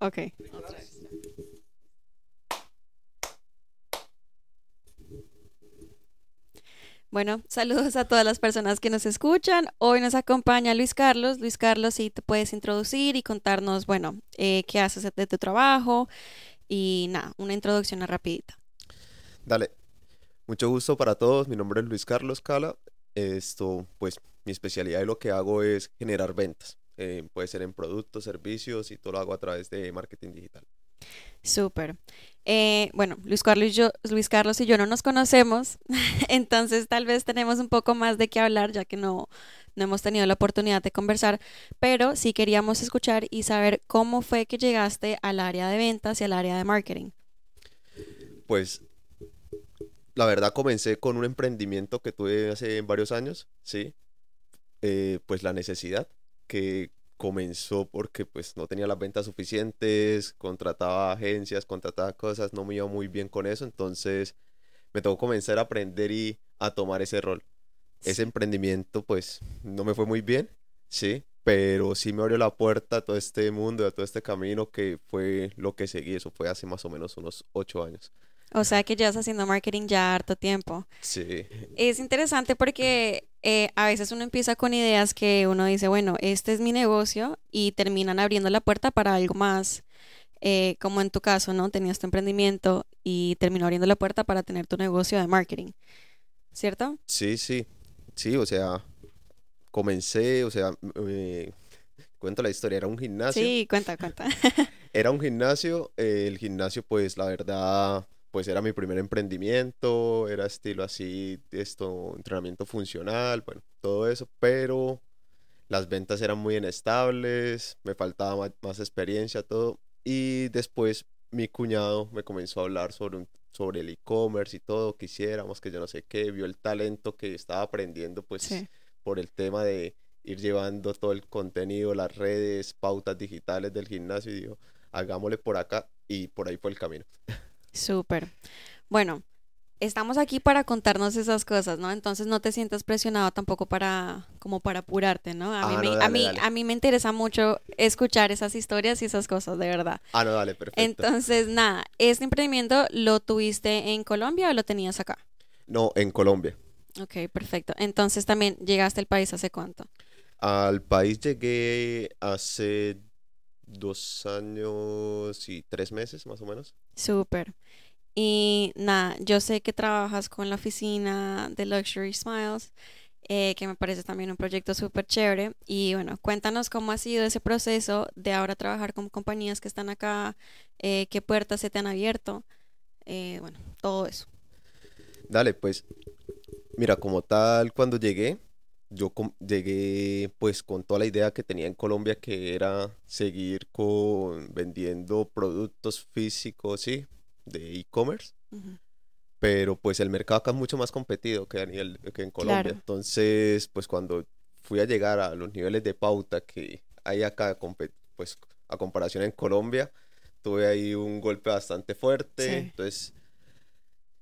Ok. Bueno, saludos a todas las personas que nos escuchan. Hoy nos acompaña Luis Carlos. Luis Carlos, si te puedes introducir y contarnos, bueno, eh, qué haces de tu trabajo y nada, una introducción rapidita. Dale, mucho gusto para todos. Mi nombre es Luis Carlos Cala. Esto, pues, mi especialidad y lo que hago es generar ventas. Eh, puede ser en productos, servicios y todo lo hago a través de marketing digital. Súper. Eh, bueno, Luis Carlos, y yo, Luis Carlos y yo no nos conocemos, entonces tal vez tenemos un poco más de qué hablar, ya que no, no hemos tenido la oportunidad de conversar, pero sí queríamos escuchar y saber cómo fue que llegaste al área de ventas y al área de marketing. Pues la verdad comencé con un emprendimiento que tuve hace varios años, sí, eh, pues la necesidad que comenzó porque pues no tenía las ventas suficientes, contrataba agencias, contrataba cosas, no me iba muy bien con eso, entonces me tocó comenzar a aprender y a tomar ese rol. Ese emprendimiento pues no me fue muy bien, sí, pero sí me abrió la puerta a todo este mundo, a todo este camino que fue lo que seguí, eso fue hace más o menos unos ocho años. O sea que llevas haciendo marketing ya harto tiempo. Sí. Es interesante porque eh, a veces uno empieza con ideas que uno dice, bueno, este es mi negocio y terminan abriendo la puerta para algo más. Eh, como en tu caso, ¿no? Tenías tu emprendimiento y terminó abriendo la puerta para tener tu negocio de marketing. ¿Cierto? Sí, sí. Sí, o sea, comencé, o sea, cuento la historia, era un gimnasio. Sí, cuenta, cuenta. era un gimnasio, el gimnasio pues la verdad pues era mi primer emprendimiento, era estilo así, esto, entrenamiento funcional, bueno, todo eso, pero las ventas eran muy inestables, me faltaba más, experiencia, todo, y después mi cuñado me comenzó a hablar sobre, sobre el e-commerce y todo, quisiéramos, que yo no sé qué, vio el talento que estaba aprendiendo, pues, por el tema de ir llevando todo el contenido, las redes, pautas digitales del gimnasio, y dijo, hagámosle por acá, y por ahí fue el camino. Súper. Bueno, estamos aquí para contarnos esas cosas, ¿no? Entonces no te sientas presionado tampoco para, como para apurarte, ¿no? A, mí, ah, me, a, mí, a mí me interesa mucho escuchar esas historias y esas cosas, de verdad. Ah, no, dale, perfecto. Entonces, nada, ¿este emprendimiento lo tuviste en Colombia o lo tenías acá? No, en Colombia. Ok, perfecto. Entonces también llegaste al país hace cuánto? Al país llegué hace dos años y tres meses más o menos. Súper. Y nada, yo sé que trabajas con la oficina de Luxury Smiles, eh, que me parece también un proyecto súper chévere. Y bueno, cuéntanos cómo ha sido ese proceso de ahora trabajar con compañías que están acá, eh, qué puertas se te han abierto, eh, bueno, todo eso. Dale, pues, mira, como tal, cuando llegué, yo llegué pues con toda la idea que tenía en Colombia que era seguir con vendiendo productos físicos, sí, de e-commerce. Pero pues el mercado acá es mucho más competido que, a nivel, que en Colombia. Entonces, pues cuando fui a llegar a los niveles de pauta que hay acá, pues a comparación en Colombia, tuve ahí un golpe bastante fuerte. Entonces,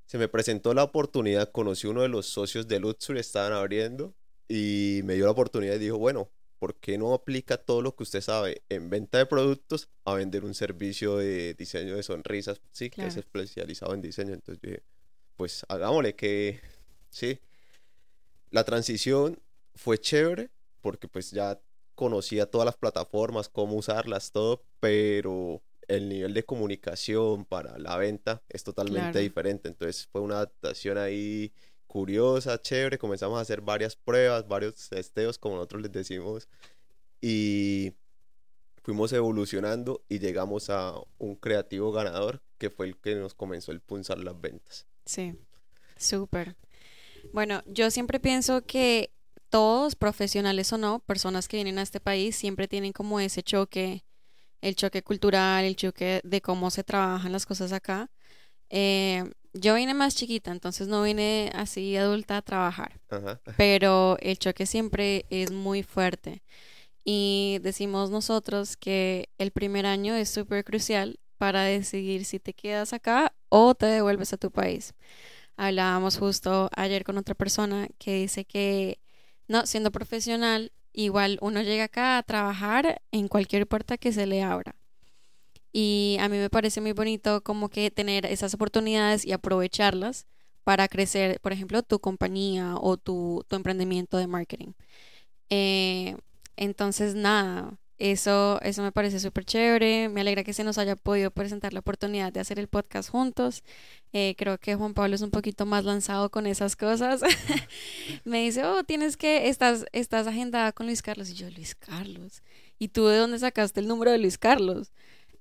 se me presentó la oportunidad, conocí uno de los socios de Luxury, estaban abriendo y me dio la oportunidad y dijo, bueno, ¿por qué no aplica todo lo que usted sabe en venta de productos a vender un servicio de diseño de sonrisas? Sí, que es especializado en diseño. Entonces dije, pues hagámosle que, sí. La transición fue chévere porque pues ya conocía todas las plataformas, cómo usarlas, todo, pero el nivel de comunicación para la venta es totalmente diferente. Entonces fue una adaptación ahí curiosa, chévere, comenzamos a hacer varias pruebas, varios testeos, como nosotros les decimos, y fuimos evolucionando y llegamos a un creativo ganador que fue el que nos comenzó a impulsar las ventas. Sí, súper. Bueno, yo siempre pienso que todos, profesionales o no, personas que vienen a este país, siempre tienen como ese choque, el choque cultural, el choque de cómo se trabajan las cosas acá. Eh, yo vine más chiquita, entonces no vine así adulta a trabajar. Pero el choque siempre es muy fuerte. Y decimos nosotros que el primer año es súper crucial para decidir si te quedas acá o te devuelves a tu país. Hablábamos justo ayer con otra persona que dice que, no, siendo profesional, igual uno llega acá a trabajar en cualquier puerta que se le abra. Y a mí me parece muy bonito como que tener esas oportunidades y aprovecharlas para crecer, por ejemplo, tu compañía o tu, tu emprendimiento de marketing. Eh, entonces, nada, eso, eso me parece súper chévere. Me alegra que se nos haya podido presentar la oportunidad de hacer el podcast juntos. Eh, creo que Juan Pablo es un poquito más lanzado con esas cosas. me dice, oh, tienes que, estás, estás agendada con Luis Carlos. Y yo, Luis Carlos. ¿Y tú de dónde sacaste el número de Luis Carlos?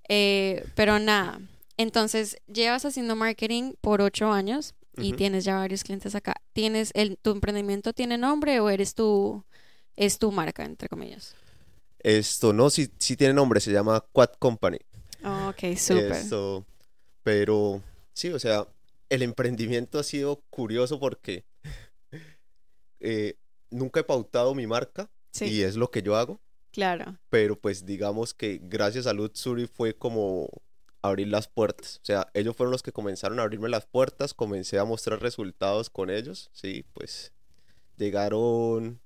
Eh, pero nada, entonces llevas haciendo marketing por ocho años y tienes ya varios clientes acá. ¿Tienes el, tu emprendimiento tiene nombre o eres tú, es tu marca, entre comillas? Esto no, sí, sí tiene nombre, se llama Quad Company. Oh, ok, súper. Esto, pero sí, o sea, el emprendimiento ha sido curioso porque eh, nunca he pautado mi marca y es lo que yo hago. Claro. Pero pues digamos que gracias a Luxury fue como abrir las puertas. O sea, ellos fueron los que comenzaron a abrirme las puertas, comencé a mostrar resultados con ellos. Sí, pues llegaron,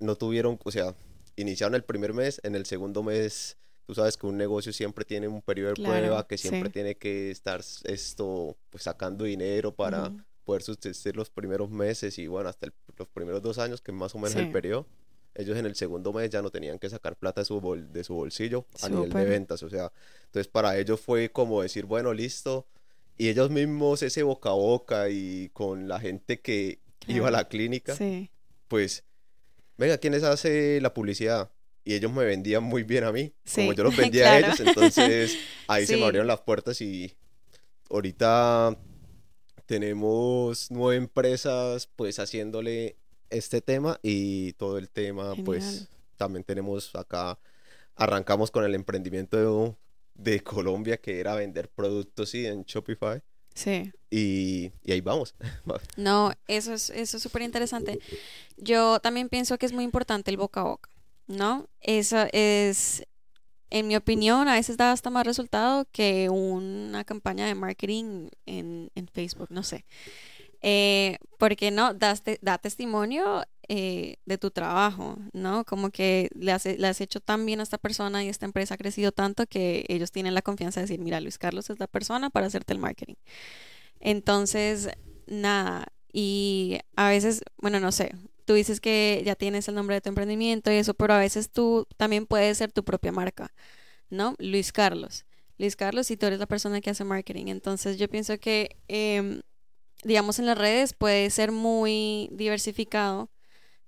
no tuvieron, o sea, iniciaron el primer mes, en el segundo mes, tú sabes que un negocio siempre tiene un periodo de prueba, que siempre tiene que estar esto, pues sacando dinero para poder subsistir los primeros meses y bueno, hasta los primeros dos años, que más o menos el periodo ellos en el segundo mes ya no tenían que sacar plata de su, bol, de su bolsillo a nivel de ventas. O sea, entonces para ellos fue como decir, bueno, listo. Y ellos mismos, ese boca a boca y con la gente que iba a la clínica, pues, venga, ¿quién les hace la publicidad? Y ellos me vendían muy bien a mí, como yo los vendía a ellos. Entonces ahí se me abrieron las puertas y ahorita tenemos nueve empresas pues haciéndole este tema y todo el tema, pues también tenemos acá, arrancamos con el emprendimiento de, Colombia que era vender productos en Shopify. Sí. Y, y, ahí vamos. no, eso es eso es súper interesante. Yo también pienso que es muy importante el boca a boca, ¿no? Eso es, en mi opinión, a veces da hasta más resultado que una campaña de marketing en, en Facebook, no sé. Eh, porque no, das da testimonio eh, de tu trabajo, ¿no? Como que le has, le has hecho tan bien a esta persona y esta empresa ha crecido tanto que ellos tienen la confianza de decir, mira, Luis Carlos es la persona para hacerte el marketing. Entonces, nada, y a veces, bueno, no sé, tú dices que ya tienes el nombre de tu emprendimiento y eso, pero a veces tú también puedes ser tu propia marca, ¿no? Luis Carlos. Luis Carlos, y tú eres la persona que hace marketing. Entonces, yo pienso que em, digamos, en las redes puede ser muy diversificado,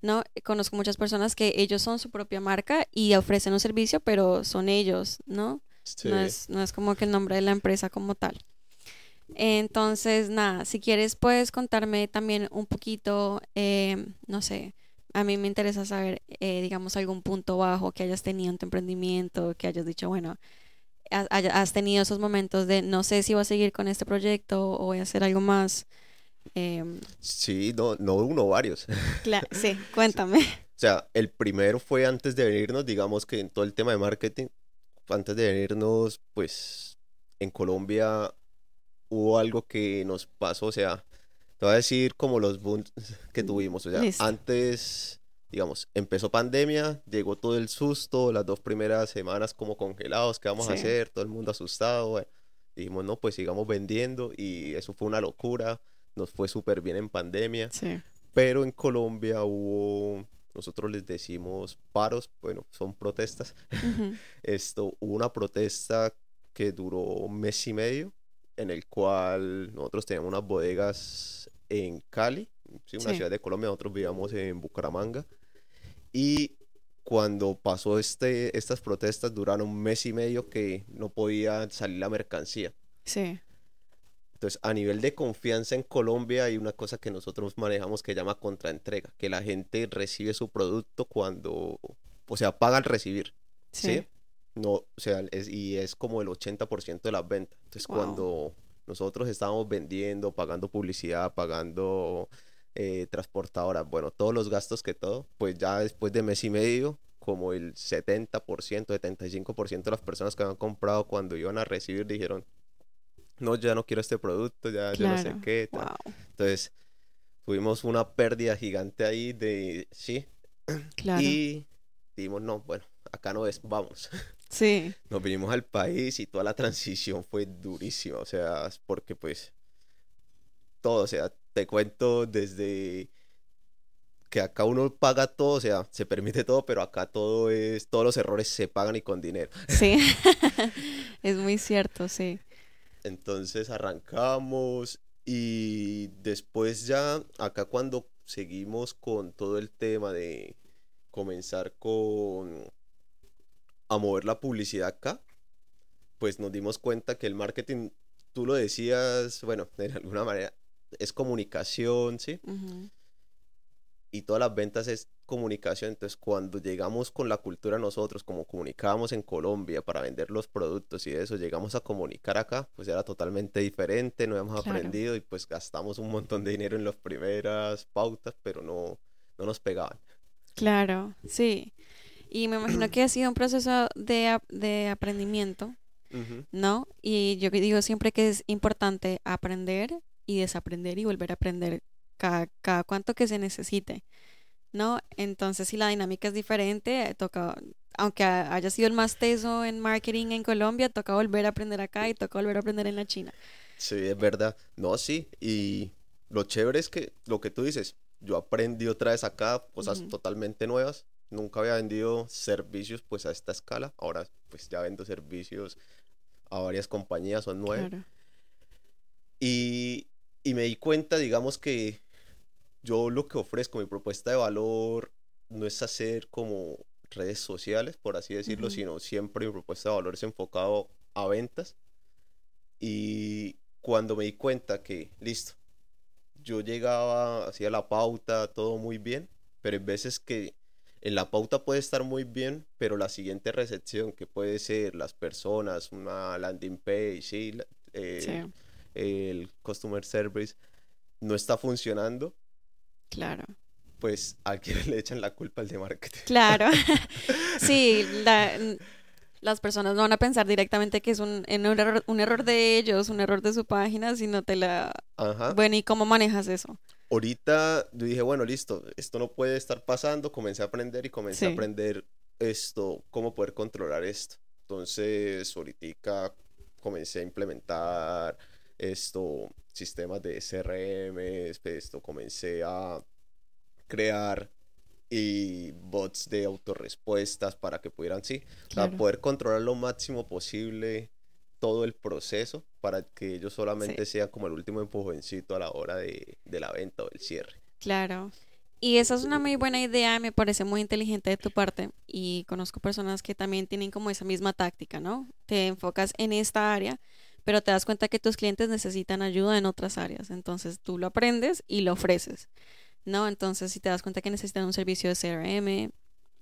¿no? Conozco muchas personas que ellos son su propia marca y ofrecen un servicio, pero son ellos, ¿no? No, es, no es como que el nombre de la empresa como tal. Entonces, nada, si quieres puedes contarme también un poquito, eh, no sé, a mí me interesa saber, eh, digamos, algún punto bajo que hayas tenido en tu emprendimiento, que hayas dicho, bueno, has tenido esos momentos de no sé si voy a seguir con este proyecto o voy a hacer algo más. Em, sí, no, no uno, varios. Claro, sí, cuéntame. O sea, el primero fue antes de venirnos, digamos que en todo el tema de marketing, antes de venirnos, pues en Colombia hubo algo que nos pasó, o sea, te voy a decir como los booms que tuvimos, o sea, antes digamos, empezó pandemia, llegó todo el susto, las dos primeras semanas como congelados, ¿qué vamos a hacer? Todo el mundo asustado, dijimos, no, pues sigamos vendiendo y eso fue una locura, nos fue súper bien en pandemia, pero en Colombia hubo, nosotros les decimos paros, bueno, son protestas, esto, hubo una protesta que duró un mes y medio, en el cual nosotros teníamos unas bodegas en Cali, sí, una ciudad de Colombia, nosotros vivíamos en Bucaramanga, y cuando pasó este, estas protestas duraron un mes y medio que no podía salir la mercancía. Sí. Entonces, a nivel de confianza en Colombia hay una cosa que nosotros manejamos que llama contraentrega, que la gente recibe su producto cuando, o sea, paga al recibir. Sí. No, o sea, es, y es como el 80% de las ventas. Entonces, cuando nosotros estábamos vendiendo, pagando publicidad, pagando eh, transportadoras, bueno, todos los gastos que todo, pues ya después de mes y medio, como el 70%, 75% de las personas que habían comprado cuando iban a recibir dijeron, no, ya no quiero este producto, ya yo no sé qué. Entonces, tuvimos una pérdida gigante ahí de, sí. Claro. Y dijimos, no, bueno, acá no es, vamos. Sí. Nos vinimos al país y toda la transición fue durísima, o sea, porque pues todo, o sea, te cuento desde que acá uno paga todo, o sea, se permite todo, pero acá todo es, todos los errores se pagan y con dinero. Sí, es muy cierto, sí. Entonces arrancamos y después ya, acá cuando seguimos con todo el tema de comenzar con a mover la publicidad acá, pues nos dimos cuenta que el marketing, tú lo decías, bueno, de alguna manera es comunicación, ¿sí? Y todas las ventas es comunicación. Entonces, cuando llegamos con la cultura nosotros, como comunicábamos en Colombia para vender los productos y eso, llegamos a comunicar acá, pues era totalmente diferente, no habíamos Claro. aprendido y pues gastamos un montón de dinero en las primeras pautas, pero no, no nos pegaban. Claro, sí. Y me imagino que ha sido un proceso de, de aprendimiento. ¿no? Y yo digo siempre que es importante aprender y desaprender y volver a aprender cada, cada cuanto que se necesite, ¿no? Entonces, si la dinámica es diferente, eh, toca, aunque ha- haya sido el más teso en marketing en Colombia, toca volver a aprender acá y toca volver a aprender en la China. Sí, es verdad. No, sí. Y lo chévere es que lo que tú dices, yo aprendí otra vez acá cosas totalmente nuevas. Nunca había vendido servicios pues a esta escala. Ahora pues ya vendo servicios a varias compañías, son nueve. Claro. Y, y me di cuenta, digamos que yo lo que ofrezco, mi propuesta de valor, no es hacer como redes sociales, por así decirlo, Ujú. sino siempre mi propuesta de valor es enfocado a ventas. Y cuando me di cuenta que, listo, yo llegaba, hacía la pauta, todo muy bien, pero hay veces que en la pauta puede estar muy bien, pero la siguiente recepción, que puede ser las personas, una landing page, sí, eh, Sí, el customer service no está funcionando, claro. pues a quién le echan la culpa al de marketing. Claro. Sí, la- las personas no van a pensar directamente que es un, en un error, un error de ellos, un error de su página, sino te la... Ajá. Bueno, ¿y cómo manejas eso? Ahorita yo dije, bueno, listo, esto no puede estar pasando, comencé a aprender y comencé a aprender esto, cómo poder controlar esto. Entonces, ahorita comencé a implementar esto, sistemas de CRM, esto, comencé a crear y bots de autorrespuestas para que pudieran, sí, o sea, Claro. poder controlar lo máximo posible todo el proceso para que ellos solamente sean como el último empujoncito a la hora de, de la venta o del cierre. Claro. Y esa es una muy buena idea, me parece muy inteligente de tu parte. Y conozco personas que también tienen como esa misma táctica, ¿no? Te enfocas en esta área, pero te das cuenta que tus clientes necesitan ayuda en otras áreas. Entonces tú lo aprendes y lo ofreces, ¿no? Entonces si te das cuenta que necesitan un servicio de CRM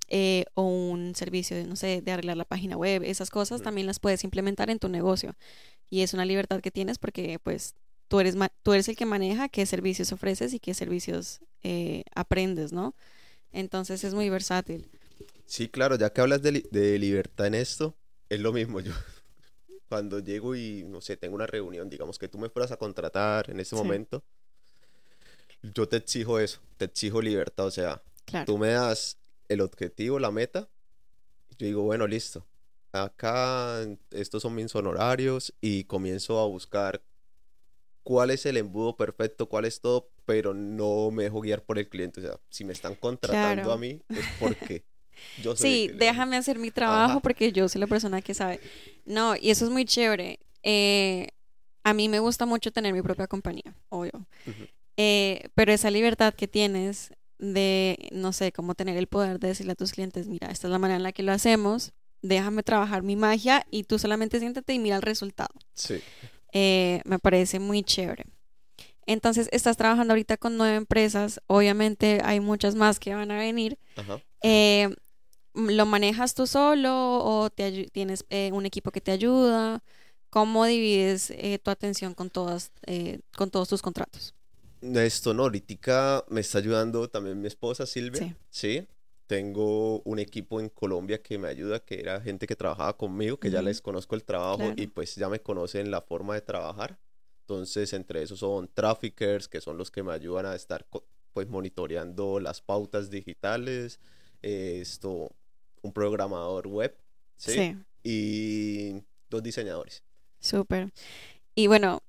eh, o un servicio de, no sé, de arreglar la página web, esas cosas también las puedes implementar en tu negocio. Y es una libertad que tienes porque pues tú eres, ma- tú eres el que maneja qué servicios ofreces y qué servicios eh, aprendes, ¿no? Entonces es muy versátil. Sí, claro, ya que hablas de, li- de libertad en esto, es lo mismo. Yo cuando llego y, no sé, tengo una reunión, digamos que tú me fueras a contratar en este Sí. momento, yo te exijo eso, te exijo libertad. O sea, Claro. tú me das el objetivo, la meta, yo digo, bueno, listo. Acá estos son mis honorarios y comienzo a buscar cuál es el embudo perfecto, cuál es todo, pero no me dejo guiar por el cliente. O sea, si me están contratando Claro. a mí, es porque yo Sí, déjame hacer mi trabajo Ajá. porque yo soy la persona que sabe. No, y eso es muy chévere. Eh, a mí me gusta mucho tener mi propia compañía, obvio. Eh, pero esa libertad que tienes de, no sé, como tener el poder de decirle a tus clientes, mira, esta es la manera en la que lo hacemos, déjame trabajar mi magia y tú solamente siéntate y mira el resultado. Sí. Eh, me parece muy chévere. Entonces, estás trabajando ahorita con nueve empresas, obviamente hay muchas más que van a venir. Ajá. Eh, ¿lo manejas tú solo o te tienes eh, un equipo que te ayuda? ¿Cómo divides eh, tu atención con todas, eh, con todos tus contratos? Esto no, ahorita me está ayudando también mi esposa Silvia. Sí. Sí. Tengo un equipo en Colombia que me ayuda, que era gente que trabajaba conmigo, que ya Ujú. les conozco el trabajo y Claro. pues ya me conocen la forma de trabajar. Entonces, entre esos son traffickers, que son los que me ayudan a estar pues monitoreando las pautas digitales, eh, esto, un programador web, ¿sí? Sí, y dos diseñadores. Súper. Y bueno,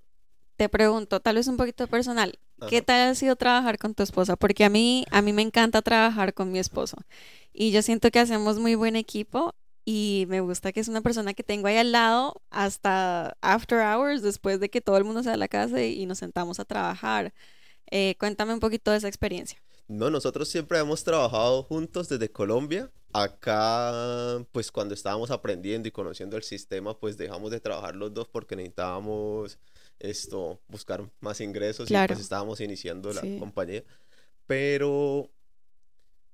te pregunto, tal vez un poquito personal, ¿qué tal ha sido trabajar con tu esposa? Porque a mí, a mí me encanta trabajar con mi esposo y yo siento que hacemos muy buen equipo y me gusta que es una persona que tengo ahí al lado hasta after hours, después de que todo el mundo se va a la casa y nos sentamos a trabajar. Eh, cuéntame un poquito de esa experiencia. No, nosotros siempre hemos trabajado juntos desde Colombia. Acá, pues cuando estábamos aprendiendo y conociendo el sistema, pues dejamos de trabajar los dos porque necesitábamos esto, buscar más ingresos y Claro, pues estábamos iniciando la sí, compañía. Pero,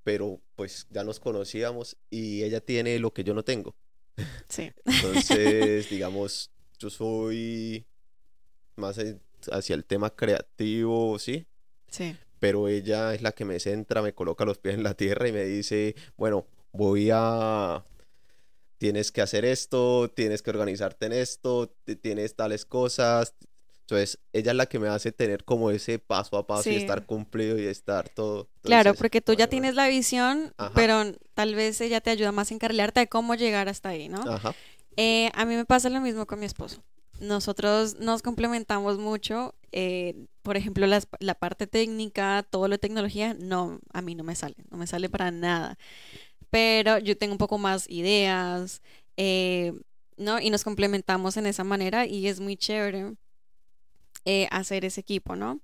pero pues ya nos conocíamos y ella tiene lo que yo no tengo. sí, Entonces, digamos, yo soy más hacia el tema creativo, ¿sí? sí, pero ella es la que me centra, me coloca los pies en la tierra y me dice, bueno, voy a, tienes que hacer esto, tienes que organizarte en esto, ti- tienes tales cosas. Entonces, ella es la que me hace tener como ese paso a paso y estar cumplido y estar todo. Claro, porque tú ya tienes la visión, Ajá, pero tal vez ella te ayuda más a encarrilarte de cómo llegar hasta ahí, ¿no? ajá. Eh, a mí me pasa lo mismo con mi esposo. Nosotros nos complementamos mucho. eh, por ejemplo, las- la parte técnica, todo lo de tecnología, no, a mí no me sale, no me sale para nada. Pero yo tengo un poco más ideas, eh, ¿no? Y nos complementamos en esa manera y es muy chévere eh, hacer ese equipo, ¿no?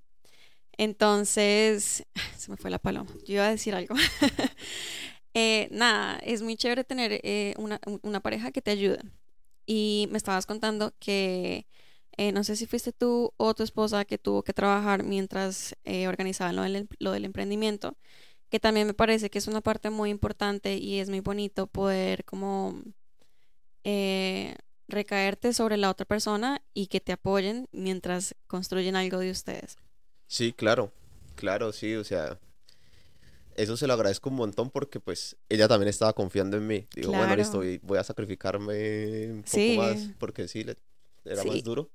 Entonces, se me fue la paloma. Yo iba a decir algo. Eh, nada, es muy chévere tener eh, una, un- una pareja que te ayude. Y me estabas contando que eh, no sé si fuiste tú o tu esposa que tuvo que trabajar mientras organizaban lo del, lo del emprendimiento, que también me parece que es una parte muy importante y es muy bonito poder como eh, recaerte sobre la otra persona y que te apoyen mientras construyen algo de ustedes. Sí, claro, claro, sí, o sea, eso se lo agradezco un montón porque pues ella también estaba confiando en mí. Digo, bueno, listo, voy a sacrificarme un poco más porque sí, le- era más duro.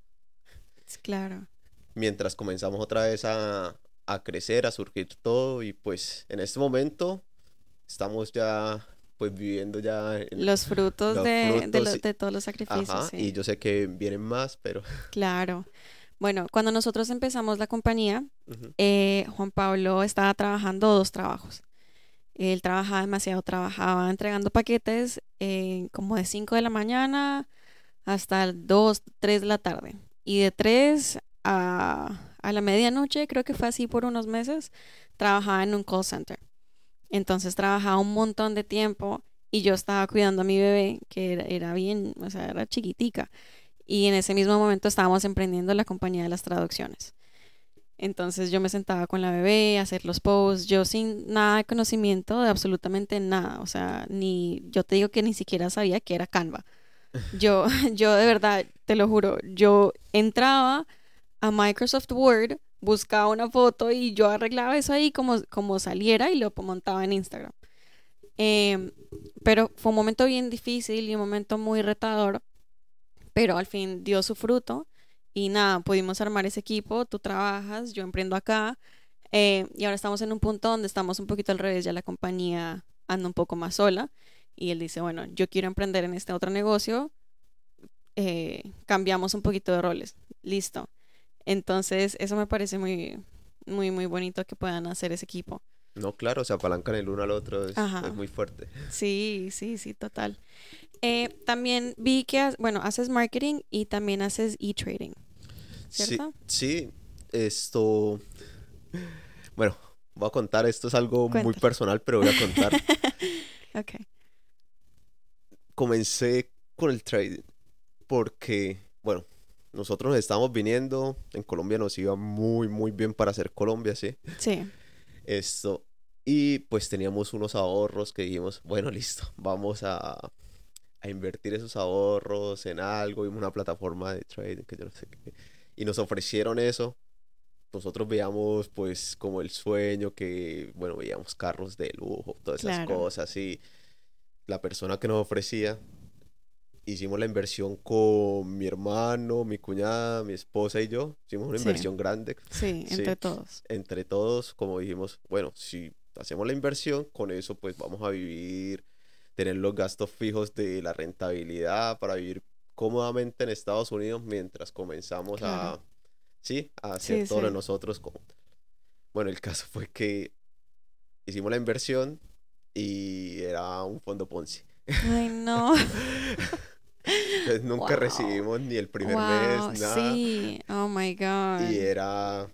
claro, mientras comenzamos otra vez a, a crecer, a surgir todo y pues en este momento estamos ya pues viviendo ya los frutos los de, de, frutos, lo- y- de todos los sacrificios, ajá, y yo sé que vienen más, pero claro. Bueno, cuando nosotros empezamos la compañía, eh, Juan Pablo estaba trabajando dos trabajos. Él trabajaba demasiado, trabajaba entregando paquetes eh, como de 5 de la mañana hasta 2, 3 de la tarde. Y de 3 a, a la medianoche, creo que fue así por unos meses, trabajaba en un call center. Entonces trabajaba un montón de tiempo y yo estaba cuidando a mi bebé, que era, bien, o sea, era chiquitica. Y en ese mismo momento estábamos emprendiendo la compañía de las traducciones. Entonces yo me sentaba con la bebé hacer los posts, yo sin nada de conocimiento de absolutamente nada, o sea, ni yo te digo que ni siquiera sabía que era Canva. Yo, yo de verdad, te lo juro, yo entraba a Microsoft Word, buscaba una foto y yo arreglaba eso ahí como, como saliera y lo montaba en Instagram. Em, pero fue un momento bien difícil y un momento muy retador, pero al fin dio su fruto y nada, pudimos armar ese equipo, tú trabajas, yo emprendo acá eh, y ahora estamos en un punto donde estamos un poquito al revés, ya la compañía anda un poco más sola y él dice, bueno, yo quiero emprender en este otro negocio, eh, cambiamos un poquito de roles, listo. Entonces, eso me parece muy, muy, muy bonito que puedan hacer ese equipo. no, claro, se apalancan el uno al otro, es, muy fuerte. Sí, sí, sí, total. Eh, también vi que, bueno, haces marketing y también haces e-trading, ¿cierto? sí, esto, bueno, voy a contar, esto es algo muy personal, pero voy a contar. Ok, Comencé con el trading porque, bueno, nosotros nos estábamos viniendo, en Colombia nos iba muy, muy bien para hacer Colombia, ¿sí? sí, Esto, y pues teníamos unos ahorros que dijimos, bueno, listo, vamos a, a invertir esos ahorros en algo, en una plataforma de trading, que yo no sé qué. Y nos ofrecieron eso. Nosotros veíamos pues como el sueño que, bueno, veíamos carros de lujo, todas esas claro, cosas y la persona que nos ofrecía, hicimos la inversión con mi hermano, mi cuñada, mi esposa y yo. Hicimos una sí, inversión grande, sí, entre sí todos. entre todos, como dijimos, bueno, si hacemos la inversión, con eso pues vamos a vivir tener los gastos fijos de la rentabilidad para vivir cómodamente en Estados Unidos mientras comenzamos a, sí, a hacer Sí, todo lo de nosotros. Como... Bueno, el caso fue que hicimos la inversión y era un fondo Ponzi. Ay, no. Entonces nunca Wow. recibimos ni el primer Wow, mes, nada. sí. Oh my God. Y era,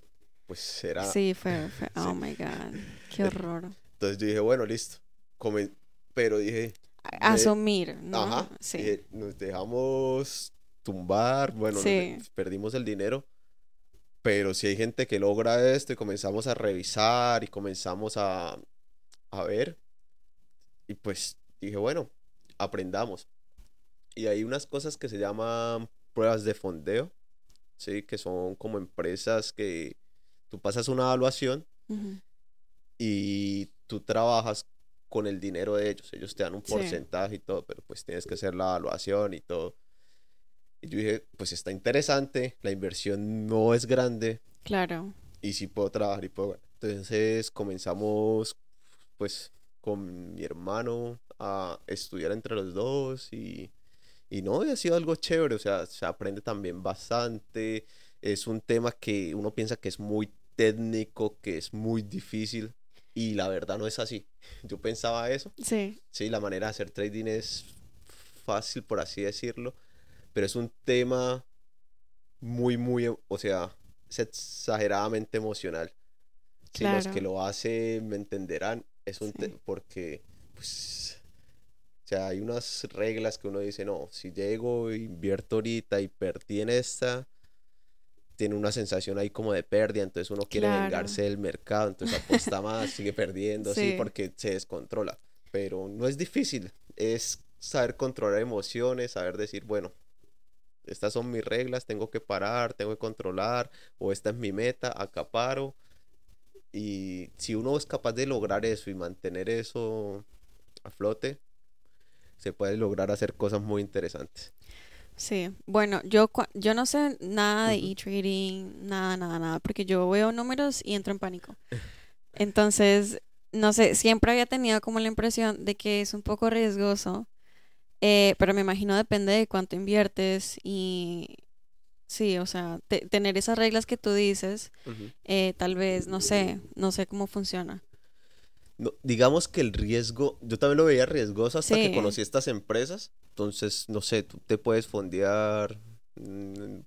pues era... Sí, fue, fue- Sí. Oh my God. Qué horror. Entonces yo dije, bueno, listo. Comen- Pero dije, Asumir, ¿no? ajá, Sí. dije, nos dejamos tumbar, bueno, nos Sí. perdimos el dinero. Pero si hay gente que logra esto y comenzamos a revisar y comenzamos a, a ver. Y pues dije, bueno, aprendamos. Y hay unas cosas que se llaman pruebas de fondeo, ¿sí? Que son como empresas que tú pasas una evaluación Ujú. y tú trabajas con el dinero de ellos. Ellos te dan un Sí. porcentaje y todo, pero pues tienes que hacer la evaluación y todo. Y yo dije, pues está interesante, la inversión no es grande Claro. y sí puedo trabajar y puedo... Entonces comenzamos pues con mi hermano a estudiar entre los dos y, y no, y ha sido algo chévere, o sea, se aprende también bastante. Es un tema que uno piensa que es muy técnico, que es muy difícil y la verdad no es así. Yo pensaba eso. Sí. Sí, la manera de hacer trading es fácil, por así decirlo, pero es un tema muy, muy, o sea, es exageradamente emocional. Sí, los que Claro. lo hacen me entenderán, es un Sí. porque, pues, sea, hay unas reglas que uno dice, no, si llego, invierto ahorita y perdí en esta, tiene una sensación ahí como de pérdida, entonces uno quiere Claro. vengarse del mercado, entonces apuesta más, sigue perdiendo, así, Sí. porque se descontrola. Pero no es difícil, es saber controlar emociones, saber decir, bueno, estas son mis reglas, tengo que parar, tengo que controlar, o esta es mi meta, acaparo. Y si uno es capaz de lograr eso y mantener eso a flote, se puede lograr hacer cosas muy interesantes. Sí, bueno, yo, yo no sé nada de e-trading, nada, nada, nada, porque yo veo números y entro en pánico. Entonces, no sé, siempre había tenido como la impresión de que es un poco riesgoso, eh, pero me imagino depende de cuánto inviertes y sí, o sea, te- tener esas reglas que tú dices, eh, tal vez, no sé, no sé cómo funciona. No, digamos que el riesgo, yo también lo veía riesgoso hasta que Sí. conocí estas empresas. Entonces, no sé, tú te puedes fondear, mm,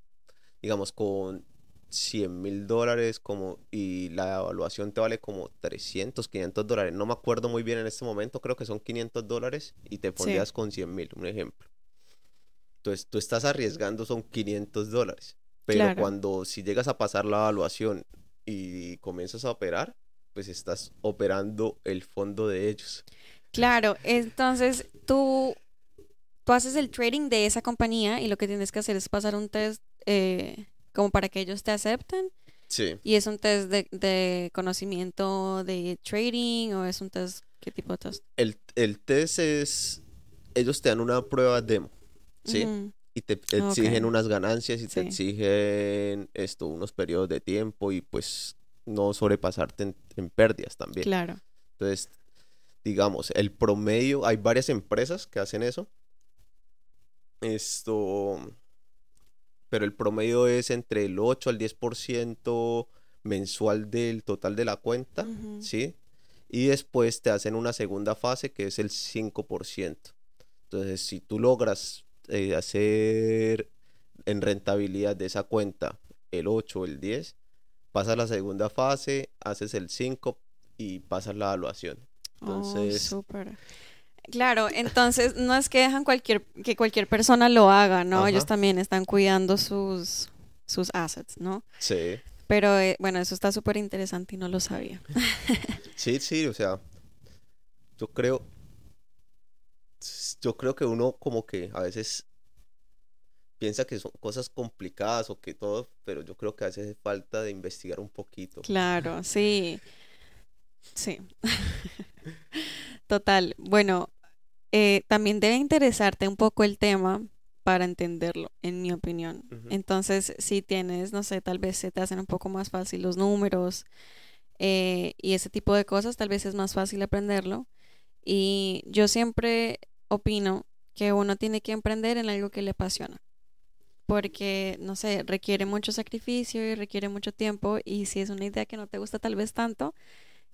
digamos, con 100 mil dólares como, y la evaluación te vale como 300, 500 dólares. No me acuerdo muy bien en este momento, creo que son 500 dólares y te fondeas con 100 mil, un ejemplo. Entonces, tú estás arriesgando son 500 dólares. Pero Claro. cuando si llegas a pasar la evaluación y comienzas a operar, pues estás operando el fondo de ellos. Claro, entonces tú, tú haces el trading de esa compañía y lo que tienes que hacer es pasar un test eh, como para que ellos te acepten. Sí. ¿Y es un test de, de conocimiento de trading o es un test, qué tipo de test? El, el test es, ellos te dan una prueba demo, ¿sí? Y te exigen Ok. unas ganancias y te Sí. exigen esto, unos periodos de tiempo y pues no sobrepasarte en, en pérdidas también. Claro, Entonces, digamos, el promedio, hay varias empresas que hacen eso. Esto, pero el promedio es entre el 8 al 10% mensual del total de la cuenta. ¿sí? Y después te hacen una segunda fase que es el 5%. Entonces, si tú logras eh, hacer en rentabilidad de esa cuenta el 8 o el 10, pasas la segunda fase, haces el 5 y pasas la evaluación. Oh, Entonces, súper. Claro, entonces no es que dejan cualquier, que cualquier persona lo haga, ¿no? Ellos también están cuidando sus, sus assets, ¿no? sí, Pero eh, bueno, eso está súper interesante y no lo sabía. sí, sí, o sea, yo creo, yo creo que uno como que a veces piensa que son cosas complicadas o que todo, pero yo creo que a veces es falta de investigar un poquito. Claro, sí. Sí. Total. Bueno, eh, también debe interesarte un poco el tema para entenderlo, en mi opinión. Entonces, si tienes, no sé, tal vez se te hacen un poco más fácil los números eh, y ese tipo de cosas, tal vez es más fácil aprenderlo. Y yo siempre opino que uno tiene que emprender en algo que le apasiona. Porque, no sé, requiere mucho sacrificio y requiere mucho tiempo. Y si es una idea que no te gusta tal vez tanto,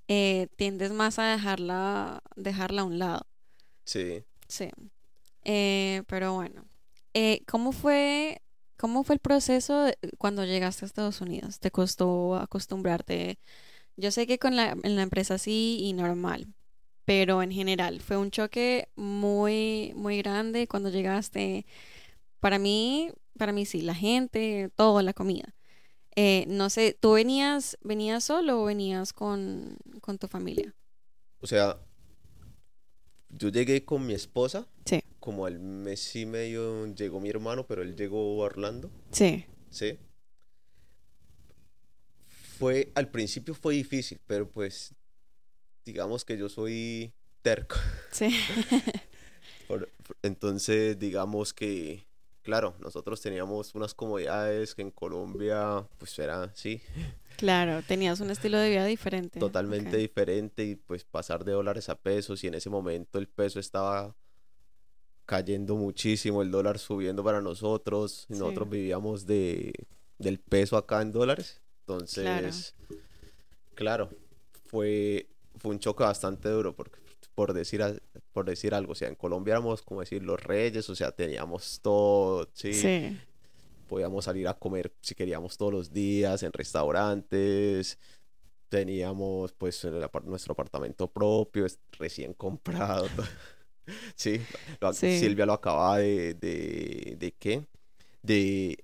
eh, tiendes más a dejarla, dejarla a un lado. Sí. Sí. Eh, pero bueno. Eh, ¿cómo fue, cómo fue el proceso cuando llegaste a Estados Unidos? ¿Te costó acostumbrarte? Yo sé que con la, en la empresa sí y normal, pero en general fue un choque muy, muy grande cuando llegaste. Para mí, para mí sí, la gente, todo, la comida. Eh, no sé, ¿tú venías, venías solo o venías con, con tu familia? O sea, yo llegué con mi esposa, Sí, como al mes y medio llegó mi hermano, pero él llegó a Orlando, sí, ¿sí? Fue, al principio fue difícil, pero pues digamos que yo soy terco. sí, entonces, digamos que, claro, nosotros teníamos unas comodidades que en Colombia, pues era, sí, claro, tenías un estilo de vida diferente. totalmente diferente y pues pasar de dólares a pesos y en ese momento el peso estaba cayendo muchísimo, el dólar subiendo para nosotros, y Sí. nosotros vivíamos de, del peso acá en dólares, entonces, claro, fue, fue un choque bastante duro porque, por decir, por decir algo, o sea, en Colombia éramos como decir los reyes, o sea, teníamos todo, sí, Sí, podíamos salir a comer si queríamos todos los días en restaurantes. Teníamos pues el nuestro apartamento propio, recién comprado. Sí, lo Sí. Silvia lo acababa de, de, ¿de qué? De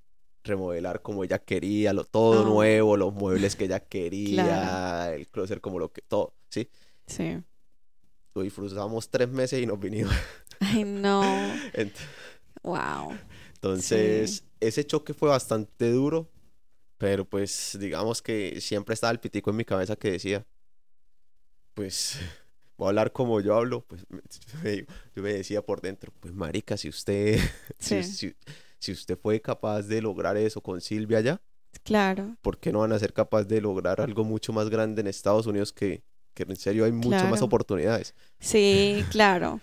remodelar como ella quería, lo, todo Oh. nuevo, los muebles que ella quería, Claro. el closet como lo que, todo, ¿sí? sí. Lo disfrutamos tres meses y nos vinimos. Ay, no. Wow. Entonces, ese choque fue bastante duro, pero pues digamos que siempre estaba el pitico en mi cabeza que decía, pues voy a hablar como yo hablo, pues me- yo me, decía por dentro, pues marica, si usted, si, Sí, si- si usted fue capaz de lograr eso con Silvia ya, claro, ¿por qué no van a ser capaz de lograr algo mucho más grande en Estados Unidos que, que en serio hay muchas más oportunidades? sí, claro.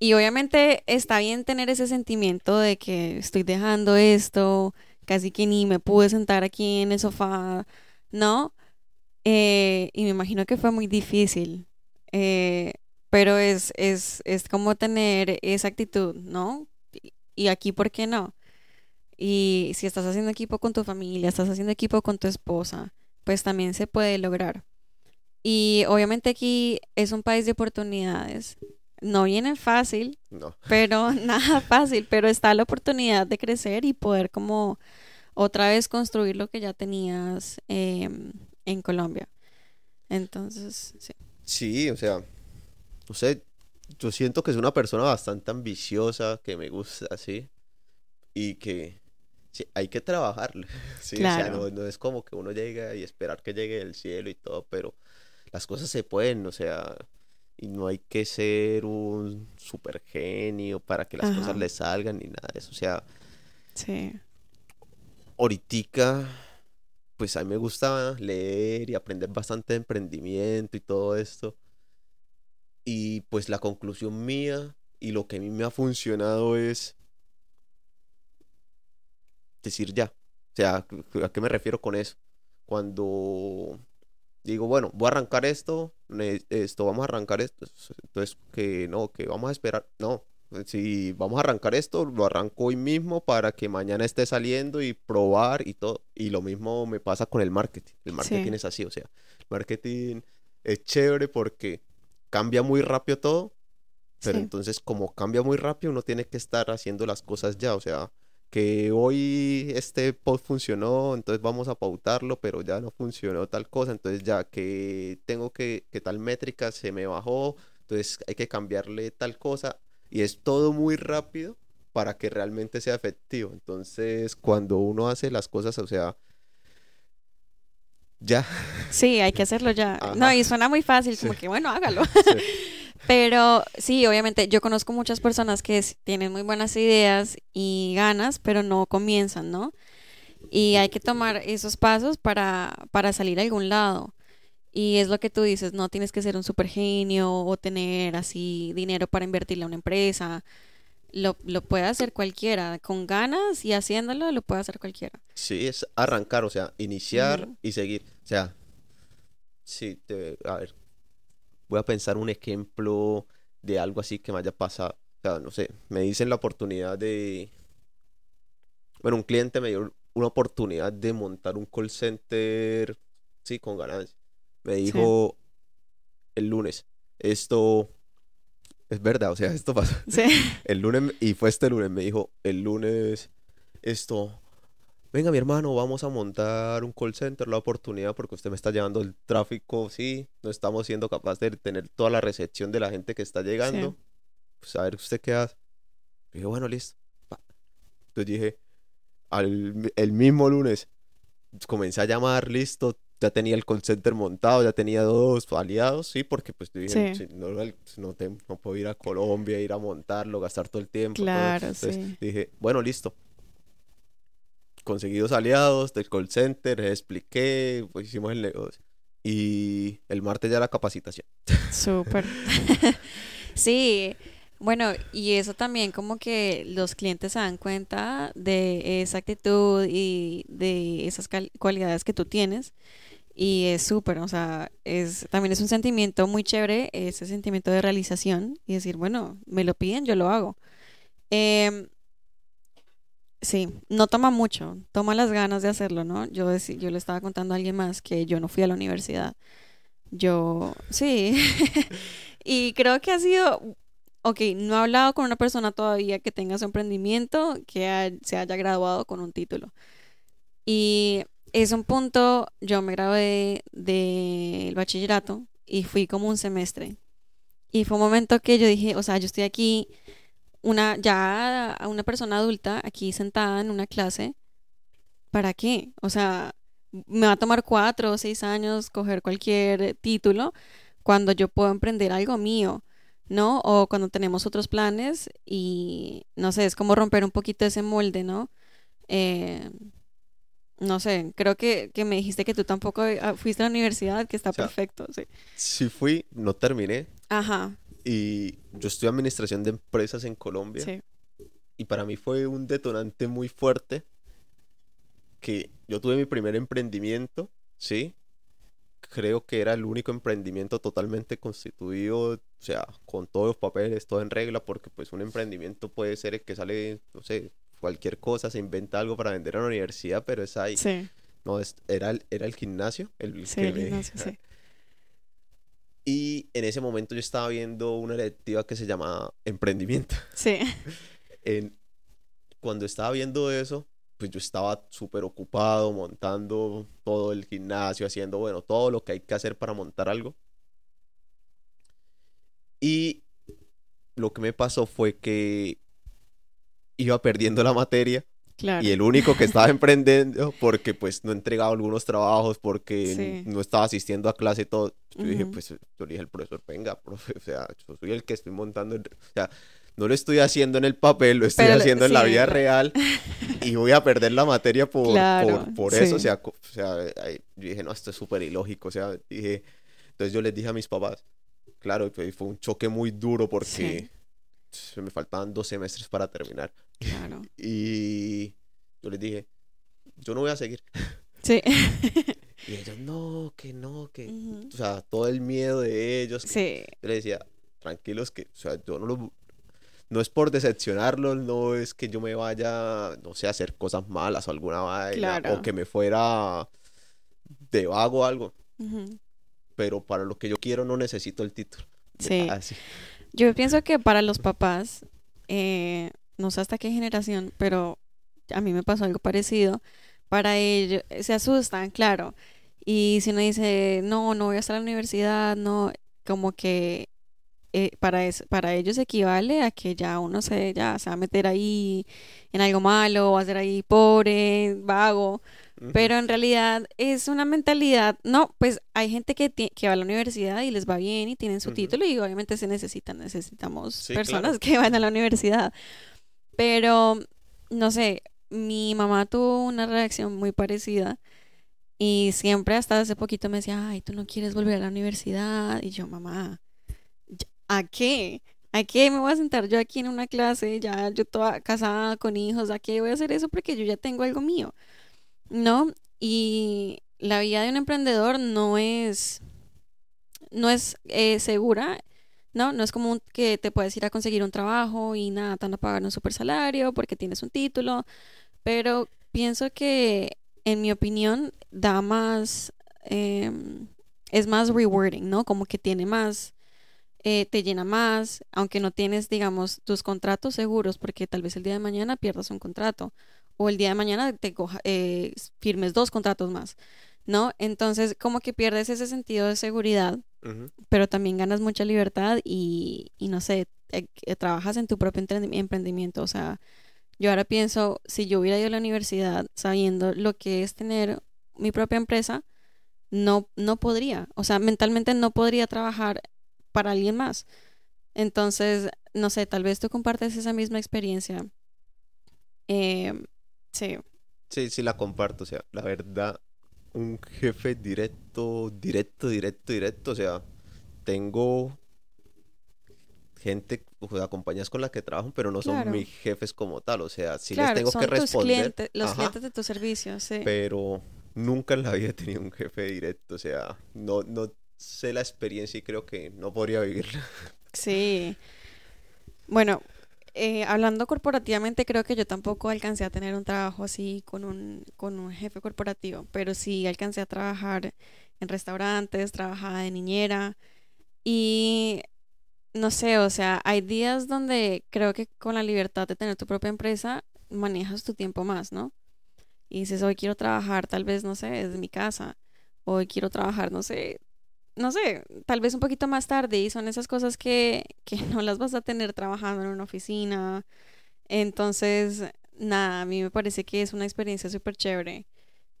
Y obviamente está bien tener ese sentimiento de que estoy dejando esto, casi que ni me pude sentar aquí en el sofá, ¿no? Eh, y me imagino que fue muy difícil, eh, pero es, es, es como tener esa actitud, ¿no? Y aquí, ¿por qué no? Y si estás haciendo equipo con tu familia, estás haciendo equipo con tu esposa, pues también se puede lograr. Y obviamente aquí es un país de oportunidades. No viene fácil, No, pero nada fácil, pero está la oportunidad de crecer y poder como otra vez construir lo que ya tenías em, en Colombia. Entonces, sí. Sí, o sea, no sé, yo siento que es una persona bastante ambiciosa, que me gusta así, y que sí, hay que trabajarle. Sí, o sea, Claro. no, no es como que uno llega y esperar que llegue del cielo y todo, pero las cosas se pueden, o sea, y no hay que ser un super genio para que las cosas le salgan ni nada de eso. O sea, Sí, ahoritica, pues a mí me gusta leer y aprender bastante de emprendimiento y todo esto. Y pues la conclusión mía y lo que a mí me ha funcionado es decir ya. O sea, ¿a qué me refiero con eso? Cuando digo, bueno, voy a arrancar esto, esto, vamos a arrancar esto, entonces que no, que vamos a esperar, no, si vamos a arrancar esto, lo arranco hoy mismo para que mañana esté saliendo y probar y todo. Y lo mismo me pasa con el marketing. El marketing Sí. es así, o sea, el marketing es chévere porque cambia muy rápido todo, pero sí, entonces como cambia muy rápido, uno tiene que estar haciendo las cosas ya, o sea, que hoy este post funcionó, entonces vamos a pautarlo, pero ya no funcionó tal cosa, entonces ya que tengo que, que tal métrica se me bajó, entonces hay que cambiarle tal cosa, y es todo muy rápido para que realmente sea efectivo. Entonces, cuando uno hace las cosas, o sea, ya, sí, hay que hacerlo ya. No, y suena muy fácil, Sí. como que bueno, hágalo. Sí. Pero sí, obviamente, yo conozco muchas personas que tienen muy buenas ideas y ganas, pero no comienzan, ¿no? Y hay que tomar esos pasos para, para salir a algún lado. Y es lo que tú dices, no tienes que ser un super genio o tener así dinero para invertirle a una empresa. Lo, lo puede hacer cualquiera, con ganas y haciéndolo, lo puede hacer cualquiera. Sí, es arrancar, o sea, iniciar y seguir. O sea, sí, te- a ver, voy a pensar un ejemplo de algo así que me haya pasado. O sea, no sé, me dicen la oportunidad de, bueno, un cliente me dio una oportunidad de montar un call center, sí, con ganancia. Me Sí, dijo el lunes, esto es verdad, o sea, esto pasó. sí, El lunes, y fue este lunes, me dijo, el lunes, esto, venga mi hermano, vamos a montar un call center, la oportunidad, porque usted me está llevando el tráfico, sí, no estamos siendo capaces de tener toda la recepción de la gente que está sí, llegando, pues a ver usted qué hace. Y dije, bueno, listo. Entonces dije, al, el mismo lunes, comencé a llamar, listo, ya tenía el call center montado, ya tenía dos aliados, sí, porque pues yo dije, sí, "Sí, no, no, te- no puedo ir a Colombia, ir a montarlo, gastar todo el tiempo, todo. claro, Entonces sí, dije, bueno, listo. Conseguí dos aliados del call center, les expliqué, pues hicimos el negocio. Y el martes ya la capacitación. súper. Sí, bueno, y eso también como que los clientes se dan cuenta de esa actitud y de esas cualidades que tú tienes y es súper, o sea, es también es un sentimiento muy chévere, ese sentimiento de realización y decir, bueno, me lo piden, yo lo hago. Em, sí, no toma mucho, toma las ganas de hacerlo, ¿no? Yo, yo le estaba contando a alguien más que yo no fui a la universidad. Yo, sí. Y creo que ha sido, ok, no he hablado con una persona todavía que tenga su emprendimiento, que se haya graduado con un título. Y es un punto, yo me gradué del bachillerato y fui como un semestre. Y fue un momento que yo dije, o sea, yo estoy aquí, una, ya una persona adulta, aquí sentada en una clase, ¿para qué? O sea, me va a tomar cuatro o seis años coger cualquier título cuando yo puedo emprender algo mío, ¿no? O cuando tenemos otros planes y, no sé, es como romper un poquito ese molde, ¿no? Eh, no sé, creo que, que me dijiste que tú tampoco ah, fuiste a la universidad, que está O sea, perfecto, sí. sí fui, no terminé. Ajá, Y yo estudié administración de empresas en Colombia. sí, Y para mí fue un detonante muy fuerte que yo tuve mi primer emprendimiento, ¿sí? Creo que era el único emprendimiento totalmente constituido, o sea, con todos los papeles, todo en regla, porque pues un emprendimiento puede ser el que sale, no sé, cualquier cosa, se inventa algo para vender a la universidad, pero es ahí. sí, No, es- era el, era el gimnasio el sí, que el me... gimnasio, sí. Y en ese momento yo estaba viendo una electiva que se llama emprendimiento. Sí, En, cuando estaba viendo eso, pues yo estaba súper ocupado montando todo el gimnasio, haciendo, bueno, todo lo que hay que hacer para montar algo. Y lo que me pasó fue que iba perdiendo la materia y claro, el único que estaba emprendiendo porque pues no entregaba algunos trabajos, porque sí, no estaba asistiendo a clase y todo. Yo dije, ujú, pues yo le dije al profesor, venga, profe, o sea, yo soy el que estoy montando, el- o sea, no lo estoy haciendo en el papel, lo estoy Pero haciendo en la vida real y voy a perder la materia por, claro, por, por eso, o sí, sea, co- o sea, ay, yo dije, no, esto es súper ilógico, o sea, dije, entonces yo les dije a mis papás, claro, pues, fue un choque muy duro porque se me faltaban dos semestres para terminar claro, y yo les dije, yo no voy a seguir. sí, Y ellos, no, que no, que, o sea, todo el miedo de ellos, que sí, yo les decía, tranquilos que, o sea, yo no los, no es por decepcionarlos, no es que yo me vaya, no sé, a hacer cosas malas o alguna vaina, o claro, que me fuera de vago o algo, ujú, pero para lo que yo quiero no necesito el título. sí. Así. Yo pienso que para los papás, eh, no sé hasta qué generación, pero a mí me pasó algo parecido. Para ellos, se asustan, claro. Y si uno dice, no, no voy a estar a la universidad, no, como que eh, para, es- para ellos equivale a que ya uno se, ya se va a meter ahí en algo malo, va a ser ahí pobre, vago. Pero en realidad es una mentalidad, no, pues hay gente que, que va a la universidad y les va bien y tienen su título y obviamente se necesitan, necesitamos Sí, personas claro. que van a la universidad. Pero, no sé, mi mamá tuvo una reacción muy parecida Y siempre hasta hace poquito me decía, ay, tú no quieres volver a la universidad. Y yo, mamá, ¿a qué? ¿A qué me voy a sentar yo aquí en una clase? Ya yo toda casada con hijos, ¿a qué voy a hacer eso? Porque yo ya tengo algo mío, ¿no? Y la vida de un emprendedor no es, no es eh, segura, ¿no? No es como que te puedes ir a conseguir un trabajo y nada, te van a pagar un super salario porque tienes un título, pero pienso que, en mi opinión, da más, em, es más rewarding, ¿no? Como que tiene más, eh, te llena más, aunque no tienes, digamos, tus contratos seguros, porque tal vez el día de mañana pierdas un contrato o el día de mañana te eh, firmes dos contratos más. ¿no? Entonces, como que pierdes ese sentido de seguridad, pero también ganas mucha libertad y, y no sé, eh, trabajas en tu propio emprendimiento. O sea, yo ahora pienso, si yo hubiera ido a la universidad sabiendo lo que es tener mi propia empresa, no, no podría. O sea, mentalmente no podría trabajar para alguien más. Entonces, no sé, tal vez tú compartes esa misma experiencia. Eh, sí. Sí, sí la comparto. O sea, la verdad, un jefe directo, directo, directo, directo. O sea, tengo gente, o sea, compañías con las que trabajo, pero no son mis jefes como tal. O sea, sí les tengo que responder. los clientes de tu servicio, sí. Pero nunca en la vida he tenido un jefe directo. O sea, no, no sé la experiencia y creo que no podría vivirla. Sí. Bueno, eh, hablando corporativamente, creo que yo tampoco alcancé a tener un trabajo así con un, con un jefe corporativo, pero sí alcancé a trabajar en restaurantes, trabajaba de niñera y no sé, o sea, hay días donde creo que con la libertad de tener tu propia empresa manejas tu tiempo más, ¿no? Y dices, hoy quiero trabajar tal vez, no sé, desde mi casa, hoy quiero trabajar, no sé, no sé, tal vez un poquito más tarde y son esas cosas que, que no las vas a tener trabajando en una oficina. Entonces, nada, a mí me parece que es una experiencia súper chévere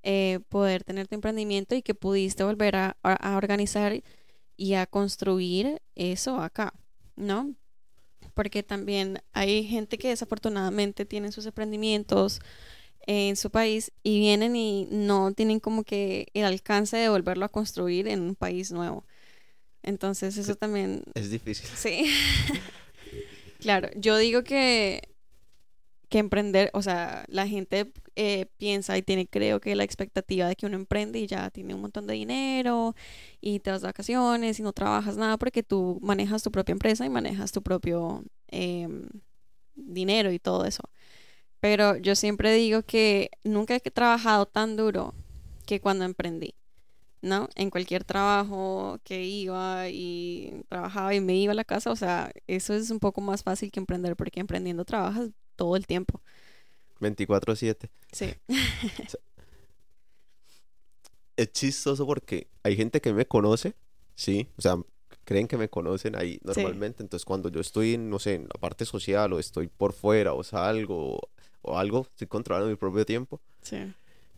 eh, poder tener tu emprendimiento y que pudiste volver a, a, organizar y a construir eso acá, ¿no? Porque también hay gente que desafortunadamente tiene sus emprendimientos en su país y vienen y no tienen como que el alcance de volverlo a construir en un país nuevo. Entonces eso también... Es difícil. Sí. claro, yo digo que, que emprender, o sea, la gente eh, piensa y tiene, creo que la expectativa de que uno emprende y ya tiene un montón de dinero y te de vacaciones y no trabajas nada porque tú manejas tu propia empresa y manejas tu propio em, dinero y todo eso. Pero yo siempre digo que nunca he trabajado tan duro que cuando emprendí, ¿no? En cualquier trabajo que iba y trabajaba y me iba a la casa, o sea, eso es un poco más fácil que emprender porque emprendiendo trabajas todo el tiempo. 24/7. Sí. es chistoso porque hay gente que me conoce, sí, o sea, creen que me conocen ahí normalmente, entonces cuando yo estoy, no sé, en la parte social o estoy por fuera o salgo o algo, estoy controlando mi propio tiempo. Sí.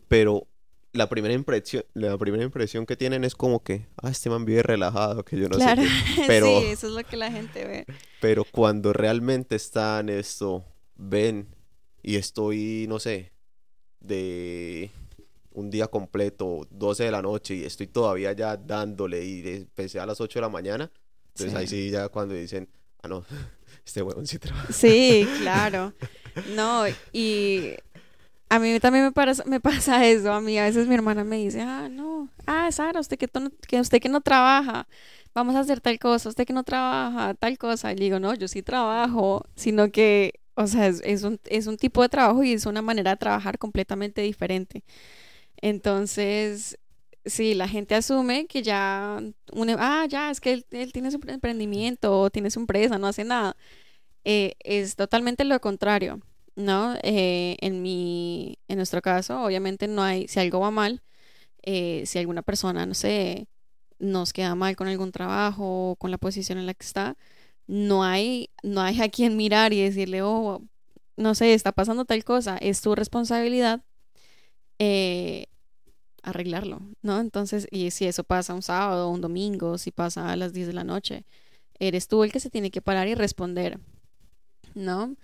Pero la primera impresión, la primera impresión que tienen es como que, ah, este man vive relajado, que yo no sé Pero, sí, eso es lo que la gente ve. Pero cuando realmente están esto, ven y estoy, no sé, de un día completo, 12 de la noche y estoy todavía ya dándole y empecé a las 8 de la mañana. Entonces ahí sí ya cuando dicen, ah, no, este huevón sí trabaja. Sí, claro. No, y a mí también me, pasa, eso. A mí a veces mi hermana me dice, ah, no, ah, Sara, usted que, que, usted que no trabaja, vamos a hacer tal cosa, usted que no trabaja, tal cosa. Y digo, no, yo sí trabajo, sino que, o sea, es, un, es un tipo de trabajo y es una manera de trabajar completamente diferente. Entonces, sí, la gente asume que ya, ah, ya, es que él, tiene su emprendimiento o tiene su empresa, no hace nada. Eh, es totalmente lo contrario, ¿no? Eh, en mi, en nuestro caso, obviamente no hay, si algo va mal, eh, si alguna persona, no sé, nos queda mal con algún trabajo o con la posición en la que está, no hay, no hay a quien mirar y decirle, oh, no sé, está pasando tal cosa, es tu responsabilidad arreglarlo, ¿no? Entonces, y si eso pasa un sábado un domingo, si pasa a las 10 de la noche, eres tú el que se tiene que parar y responder. ¿no?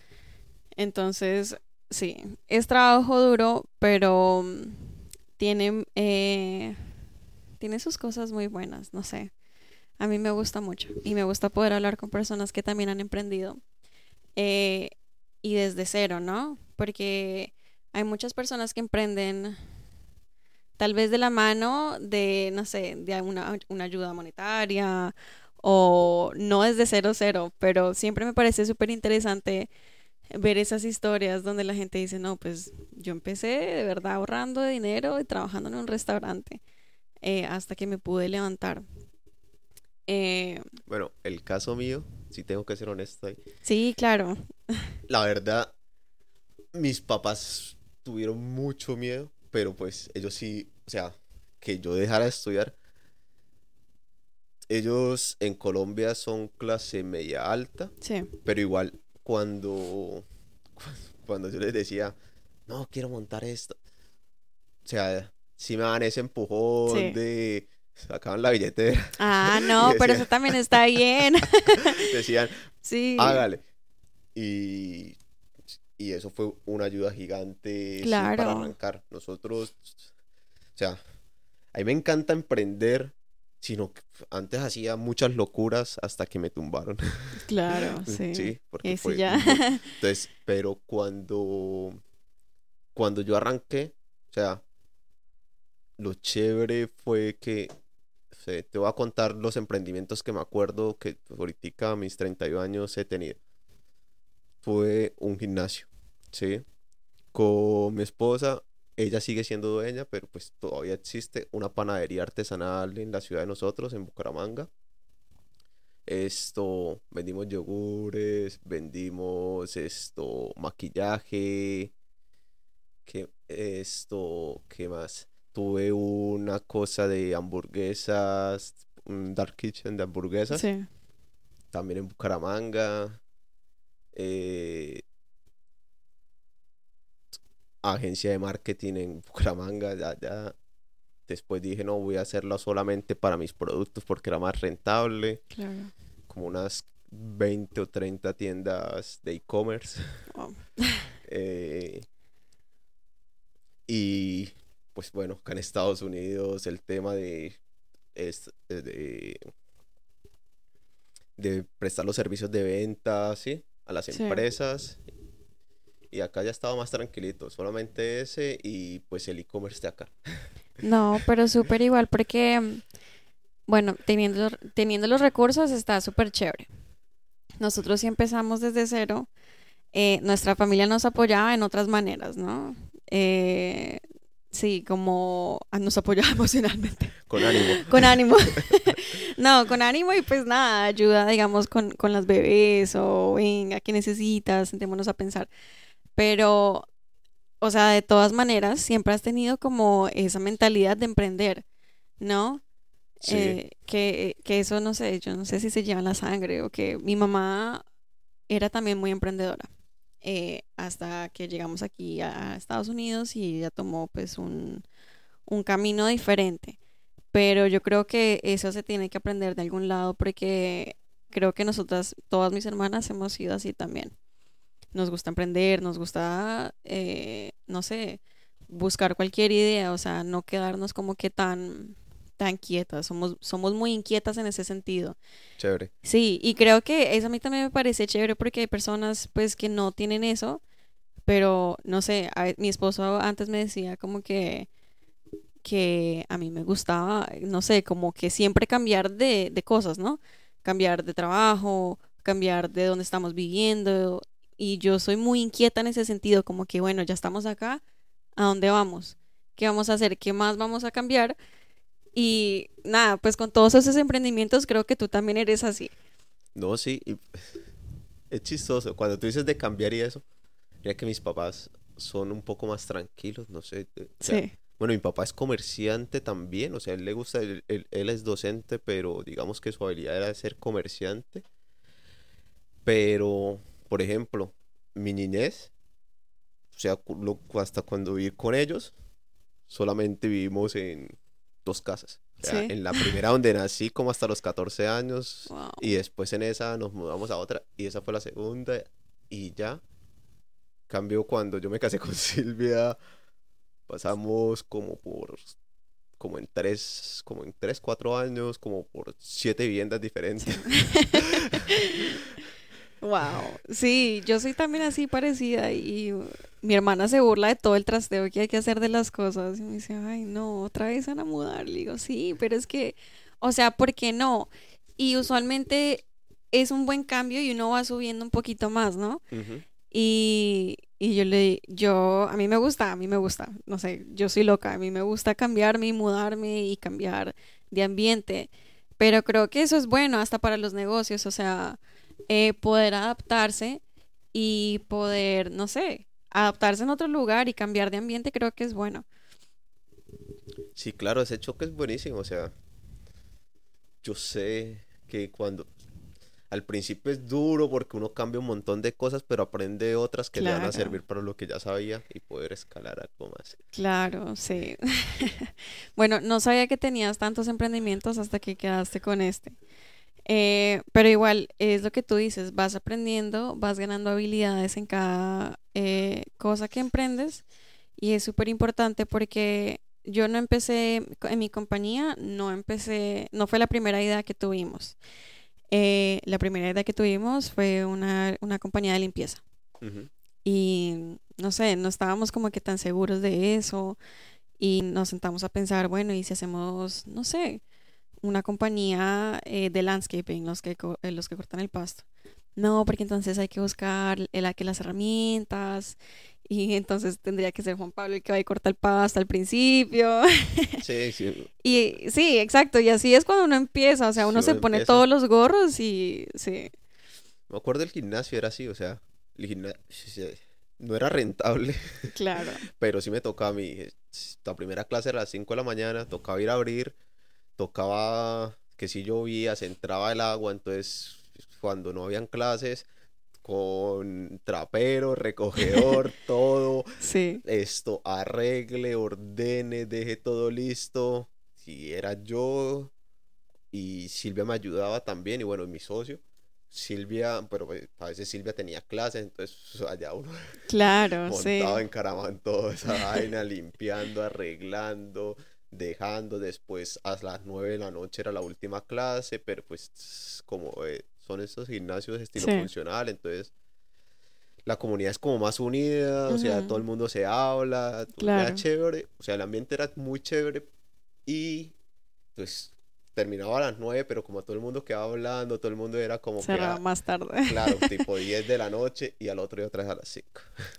Entonces, sí, es trabajo duro, pero tiene, eh, tiene sus cosas muy buenas, no sé. A mí me gusta mucho y me gusta poder hablar con personas que también han emprendido eh, y desde cero, ¿no? Porque hay muchas personas que emprenden tal vez de la mano de, no sé, de una, una ayuda monetaria o no es de cero cero, pero siempre me parece súper interesante ver esas historias donde la gente dice, no, pues yo empecé de verdad ahorrando dinero y trabajando en un restaurante eh, hasta que me pude levantar. Eh, bueno, el caso mío, si tengo que ser honesto ahí. Sí, claro. La verdad, mis papás tuvieron mucho miedo, pero pues ellos sí, o sea, que yo dejara de estudiar. Ellos en Colombia son clase media alta, sí. pero igual cuando, cuando yo les decía, no, quiero montar esto, o sea, si me dan ese empujón de sacaban la billetera. Ah, no, pero eso también está bien. decían, sí. hágale. Y, y eso fue una ayuda gigante para arrancar. Nosotros, o sea, a mí me encanta emprender, sino que antes hacía muchas locuras hasta que me tumbaron. Claro, sí. sí, porque fue ya. Entonces, pero cuando, cuando yo arranqué, o sea, lo chévere fue que te voy a contar los emprendimientos que me acuerdo que ahorita a mis 31 años he tenido. Fue un gimnasio, ¿sí? Con mi esposa, ella sigue siendo dueña, pero pues todavía existe una panadería artesanal en la ciudad de nosotros, en Bucaramanga. Esto, vendimos yogures, vendimos esto, maquillaje, que esto, ¿qué más? tuve una cosa de hamburguesas, un dark kitchen de hamburguesas. Sí. También en Bucaramanga. Eh, agencia de marketing en Bucaramanga. Ya, Después dije, no, voy a hacerlo solamente para mis productos porque era más rentable. Claro. Como unas 20 o 30 tiendas de e-commerce. Eh, y pues bueno, acá en Estados Unidos el tema de, es, de, de prestar los servicios de venta, ¿sí? A las empresas. Y acá ya estaba más tranquilito, solamente ese y pues el e-commerce de acá. No, pero súper igual porque, bueno, teniendo, teniendo los recursos está súper chévere. Nosotros sí empezamos desde cero. Eh, nuestra familia nos apoyaba en otras maneras, ¿no? Eh, Sí, como ah, nos apoyaba emocionalmente. Con ánimo. Con ánimo. no, con ánimo y pues nada, ayuda, digamos, con, con las bebés o venga, ¿qué necesitas? Sentémonos a pensar. Pero, o sea, de todas maneras, siempre has tenido como esa mentalidad de emprender, ¿no? Sí. Eh, que, que eso, no sé, yo no sé si se lleva en la sangre o que mi mamá era también muy emprendedora. Eh, hasta que llegamos aquí a Estados Unidos y ella tomó pues un, camino diferente. Pero yo creo que eso se tiene que aprender de algún lado porque creo que nosotras, todas mis hermanas, hemos sido así también. Nos gusta emprender, nos gusta, eh, no sé, buscar cualquier idea, o sea, no quedarnos como que tan tan quietas, somos, somos muy inquietas en ese sentido. Chévere. Sí, y creo que eso a mí también me parece chévere porque hay personas pues que no tienen eso, pero no sé, mi esposo antes me decía como que que a mí me gustaba, no sé, como que siempre cambiar de, de cosas, ¿no? Cambiar de trabajo, cambiar de dónde estamos viviendo, y yo soy muy inquieta en ese sentido, como que bueno, ya estamos acá, ¿a dónde vamos? ¿Qué vamos a hacer? ¿Qué más vamos a cambiar? Y nada, pues con todos esos emprendimientos creo que tú también eres así. No, sí, es chistoso. Cuando tú dices de cambiar y eso, mira que mis papás son un poco más tranquilos, no sé. sí. Bueno, mi papá es comerciante también, o sea, él le gusta, él, es docente, pero digamos que su habilidad era ser comerciante. Pero, por ejemplo, mi niñez, o sea, hasta cuando viví con ellos, solamente vivimos en, dos casas. En la primera donde nací como hasta los 14 años y después en esa nos mudamos a otra y esa fue la segunda y ya cambió cuando yo me casé con Silvia Pasamos como por como en tres, como en tres, cuatro años, como por siete viviendas diferentes. Wow, sí, yo soy también así parecida y mi hermana se burla de todo el trasteo que hay que hacer de las cosas. Y me dice, ay no, otra vez van a mudar. Le digo, sí, pero es que, o sea, ¿por qué no? Y usualmente es un buen cambio y uno va subiendo un poquito más, ¿no? Y, y yo le, yo, a mí me gusta, a mí me gusta, no sé, yo soy loca, a mí me gusta cambiarme y mudarme y cambiar de ambiente, pero creo que eso es bueno hasta para los negocios, o sea, eh, poder adaptarse y poder, no sé, adaptarse en otro lugar y cambiar de ambiente creo que es bueno. Sí, claro, ese choque es buenísimo, o sea, yo sé que cuando al principio es duro porque uno cambia un montón de cosas, pero aprende otras que le van a servir para lo que ya sabía y poder escalar algo más. Claro, sí. bueno, no sabía que tenías tantos emprendimientos hasta que quedaste con este. Eh, pero igual es lo que tú dices, vas aprendiendo, vas ganando habilidades en cada eh, cosa que emprendes y es súper importante porque yo no empecé en mi compañía, no empecé, no fue la primera idea que tuvimos. Eh, la primera idea que tuvimos fue una, compañía de limpieza. Y no sé, no estábamos como que tan seguros de eso. Y nos sentamos a pensar, bueno, ¿y si hacemos, no sé, una compañía eh, de landscaping, los que, eh, los que cortan el pasto? No, porque entonces hay que buscar el, que las herramientas y entonces tendría que ser Juan Pablo el que va a cortar el pasto al principio. Sí, sí. y sí, exacto, y así es cuando uno empieza, o sea, uno se pone todos los gorros y sí. Me acuerdo del gimnasio, era así, o sea, el gimnasio no era rentable. Claro. pero sí me tocaba a mí, la primera clase era a las 5 de la mañana, tocaba ir a abrir, tocaba que si llovía, se entraba el agua, entonces cuando no habían clases, con trapero, recogedor, todo. Sí. Esto, arregle, ordene, deje todo listo. Si era yo y Silvia me ayudaba también, y bueno, mi socio. Silvia, pero pues, a veces Silvia tenía clases, entonces allá uno claro, montaba en toda esa vaina, limpiando, arreglando, dejando. Después a las nueve de la noche era la última clase, pero pues como eh, son estos gimnasios de estilo funcional, entonces la comunidad es como más unida, o sea, todo el mundo se habla, era chévere, o sea, el ambiente era muy chévere y pues terminaba a las nueve, pero como todo el mundo quedaba hablando, todo el mundo era como que... Era más tarde. Claro, tipo 10 de la noche y al otro día otra vez a las 5.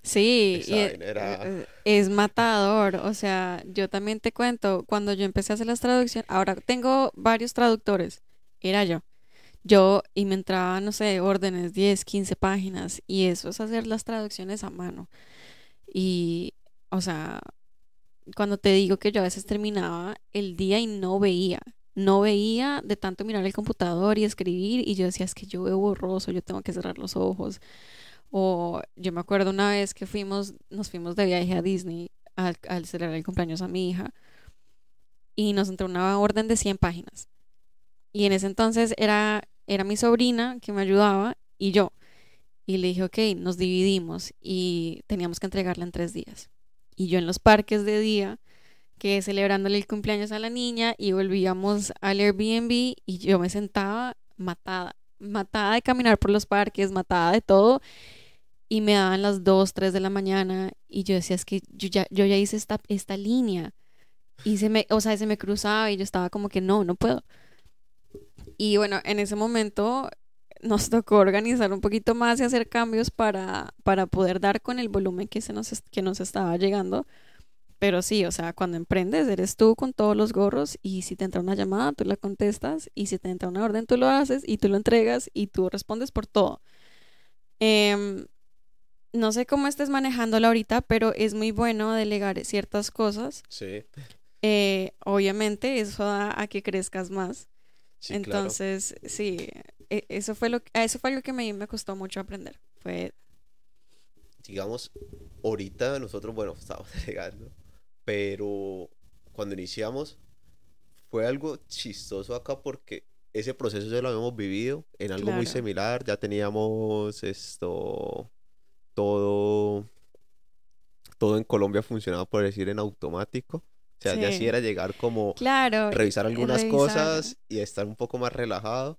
Sí, e, e, es matador, o sea, yo también te cuento, cuando yo empecé a hacer las traducciones, ahora tengo varios traductores, era yo. Yo, y me entraba, no sé, órdenes, 10, 15 páginas, y eso es hacer las traducciones a mano. Y, o sea, cuando te digo que yo a veces terminaba el día y no veía, no veía de tanto mirar el computador y escribir, y yo decía, es que yo veo borroso, yo tengo que cerrar los ojos. O yo me acuerdo una vez que fuimos, nos fuimos de viaje a Disney al, al celebrar el cumpleaños a mi hija, y nos entró una orden de 100 páginas. Y en ese entonces era, era mi sobrina que me ayudaba y yo. Y le dije, ok, nos dividimos y teníamos que entregarla en tres días. Y yo en los parques de día, que celebrándole el cumpleaños a la niña y volvíamos al Airbnb y yo me sentaba matada, matada de caminar por los parques, matada de todo. Y me daban las 2, 3 de la mañana y yo decía, es que yo ya, yo ya hice esta, esta línea. Y se me, o sea, se me cruzaba y yo estaba como que no, no puedo. Y bueno, en ese momento nos tocó organizar un poquito más y hacer cambios para, para poder dar con el volumen que, se nos, que nos estaba llegando. Pero sí, o sea, cuando emprendes, eres tú con todos los gorros y si te entra una llamada, tú la contestas y si te entra una orden, tú lo haces y tú lo entregas y tú respondes por todo. Em, no sé cómo estés manejándolo ahorita, pero es muy bueno delegar ciertas cosas. Sí. Eh, obviamente eso da a que crezcas más. Entonces, sí, e, eso fue lo eso fue algo que me, me costó mucho aprender. Fue digamos, ahorita nosotros, bueno, estábamos llegando, pero cuando iniciamos fue algo chistoso acá porque ese proceso ya lo habíamos vivido en algo muy similar, ya teníamos esto todo todo en Colombia funcionaba, por decir, en automático. O sea, ya sí era llegar como claro, revisar algunas cosas y estar un poco más relajado,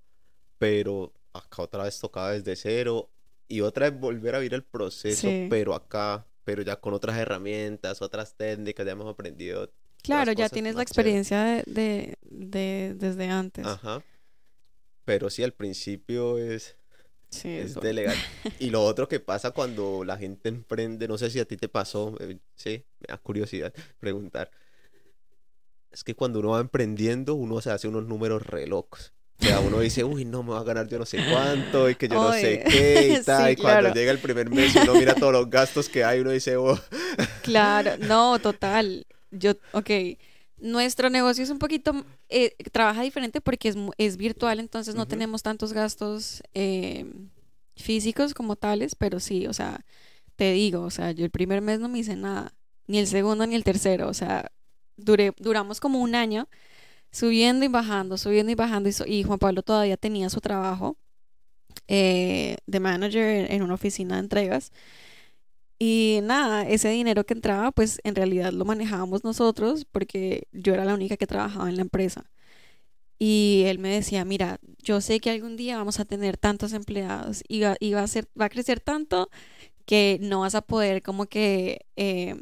pero acá otra vez tocaba desde cero y otra vez volver a vivir el proceso, pero acá, pero ya con otras herramientas, otras técnicas, ya hemos aprendido. Claro, ya tienes la experiencia de, de, desde antes. Ajá. Pero sí, al principio es, sí, es delegar. Y lo otro que pasa cuando la gente emprende, no sé si a ti te pasó, eh, sí, me da curiosidad preguntar. Es que cuando uno va emprendiendo, uno se hace unos números re locos. O sea, uno dice, uy, no, me va a ganar yo no sé cuánto y que yo no sé qué y tal. y cuando llega el primer mes y uno mira todos los gastos que hay, uno dice, oh. Claro, no, total. Yo, ok. Nuestro negocio es un poquito, eh, trabaja diferente porque es, es virtual, entonces no tenemos tantos gastos eh, físicos como tales, pero sí, o sea, te digo, o sea, yo el primer mes no me hice nada, ni el segundo ni el tercero, o sea, duré, duramos como un año subiendo y bajando, subiendo y bajando. Y, Juan Pablo todavía tenía su trabajo eh, de manager en una oficina de entregas. Y nada, ese dinero que entraba, pues en realidad lo manejábamos nosotros porque yo era la única que trabajaba en la empresa. Y él me decía, mira, yo sé que algún día vamos a tener tantos empleados y va, a, ser, va a crecer tanto que no vas a poder como que eh,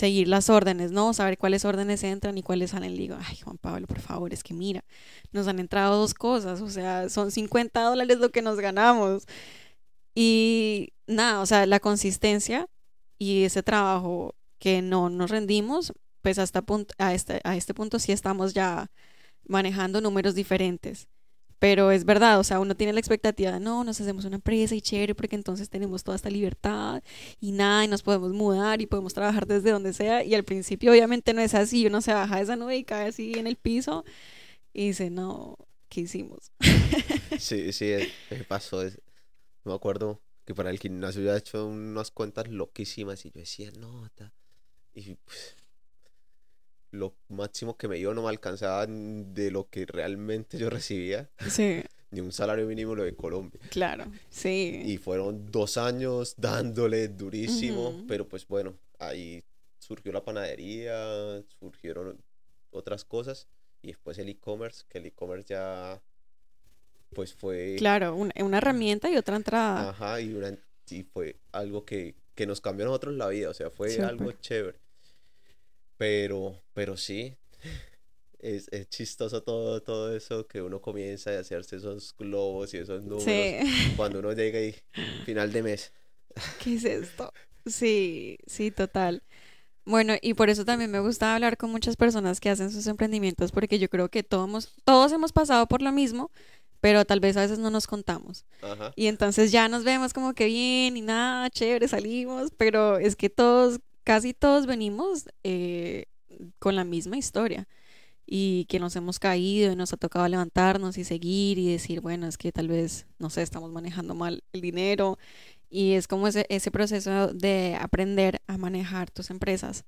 seguir las órdenes, ¿no? Saber cuáles órdenes entran y cuáles salen. Le digo, ay, Juan Pablo, por favor, es que mira, nos han entrado dos cosas, o sea, son 50 dólares lo que nos ganamos. Y nada, o sea, la consistencia y ese trabajo que no nos rendimos, pues hasta este, a este punto sí estamos ya manejando números diferentes. Pero es verdad, o sea, uno tiene la expectativa de, no, nos hacemos una empresa y chévere porque entonces tenemos toda esta libertad y nada, y nos podemos mudar y podemos trabajar desde donde sea. Y al principio obviamente no es así, uno se baja de esa nube y cae así en el piso y dice, no, ¿qué hicimos? Sí, sí, me pasó. me acuerdo que para el gimnasio yo había hecho unas cuentas loquísimas y yo decía, no, y pues, lo máximo que me dio no me alcanzaba de lo que realmente yo recibía. Sí. Ni un salario mínimo lo de Colombia. Claro, sí. Y fueron dos años dándole durísimo, pero pues bueno, ahí surgió la panadería, surgieron otras cosas y después el e-commerce, que el e-commerce ya pues fue... Claro, una, una herramienta y otra entrada. Ajá, y, una, y fue algo que, que nos cambió a nosotros la vida, o sea, fue algo chévere. Pero, pero sí, es, es, chistoso todo, todo eso que uno comienza a hacerse esos globos y esos números cuando uno llega y final de mes. ¿Qué es esto? Sí, sí, total. Bueno, y por eso también me gusta hablar con muchas personas que hacen sus emprendimientos, porque yo creo que todos, todos hemos pasado por lo mismo, pero tal vez a veces no nos contamos. Y entonces ya nos vemos como que bien y nada, chévere, salimos, pero es que todos casi todos venimos eh, con la misma historia y que nos hemos caído y nos ha tocado levantarnos y seguir y decir, bueno, es que tal vez, no sé, estamos manejando mal el dinero y es como ese, ese proceso de aprender a manejar tus empresas.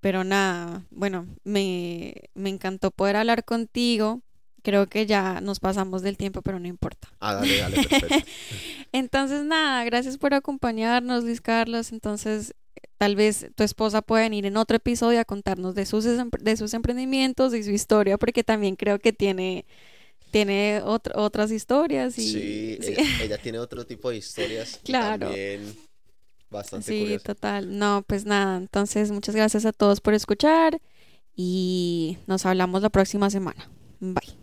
Pero nada, bueno, me, me encantó poder hablar contigo. Creo que ya nos pasamos del tiempo, pero no importa. Ah, dale, dale, perfecto. Entonces, nada, gracias por acompañarnos, Luis Carlos. Entonces, Tal vez tu esposa pueda venir en otro episodio a contarnos de sus, de sus emprendimientos y su historia, porque también creo que tiene, tiene otras historias. Y, sí, Ella, tiene otro tipo de historias. claro. También bastante Sí, total. No, pues nada. Entonces, muchas gracias a todos por escuchar y nos hablamos la próxima semana. Bye.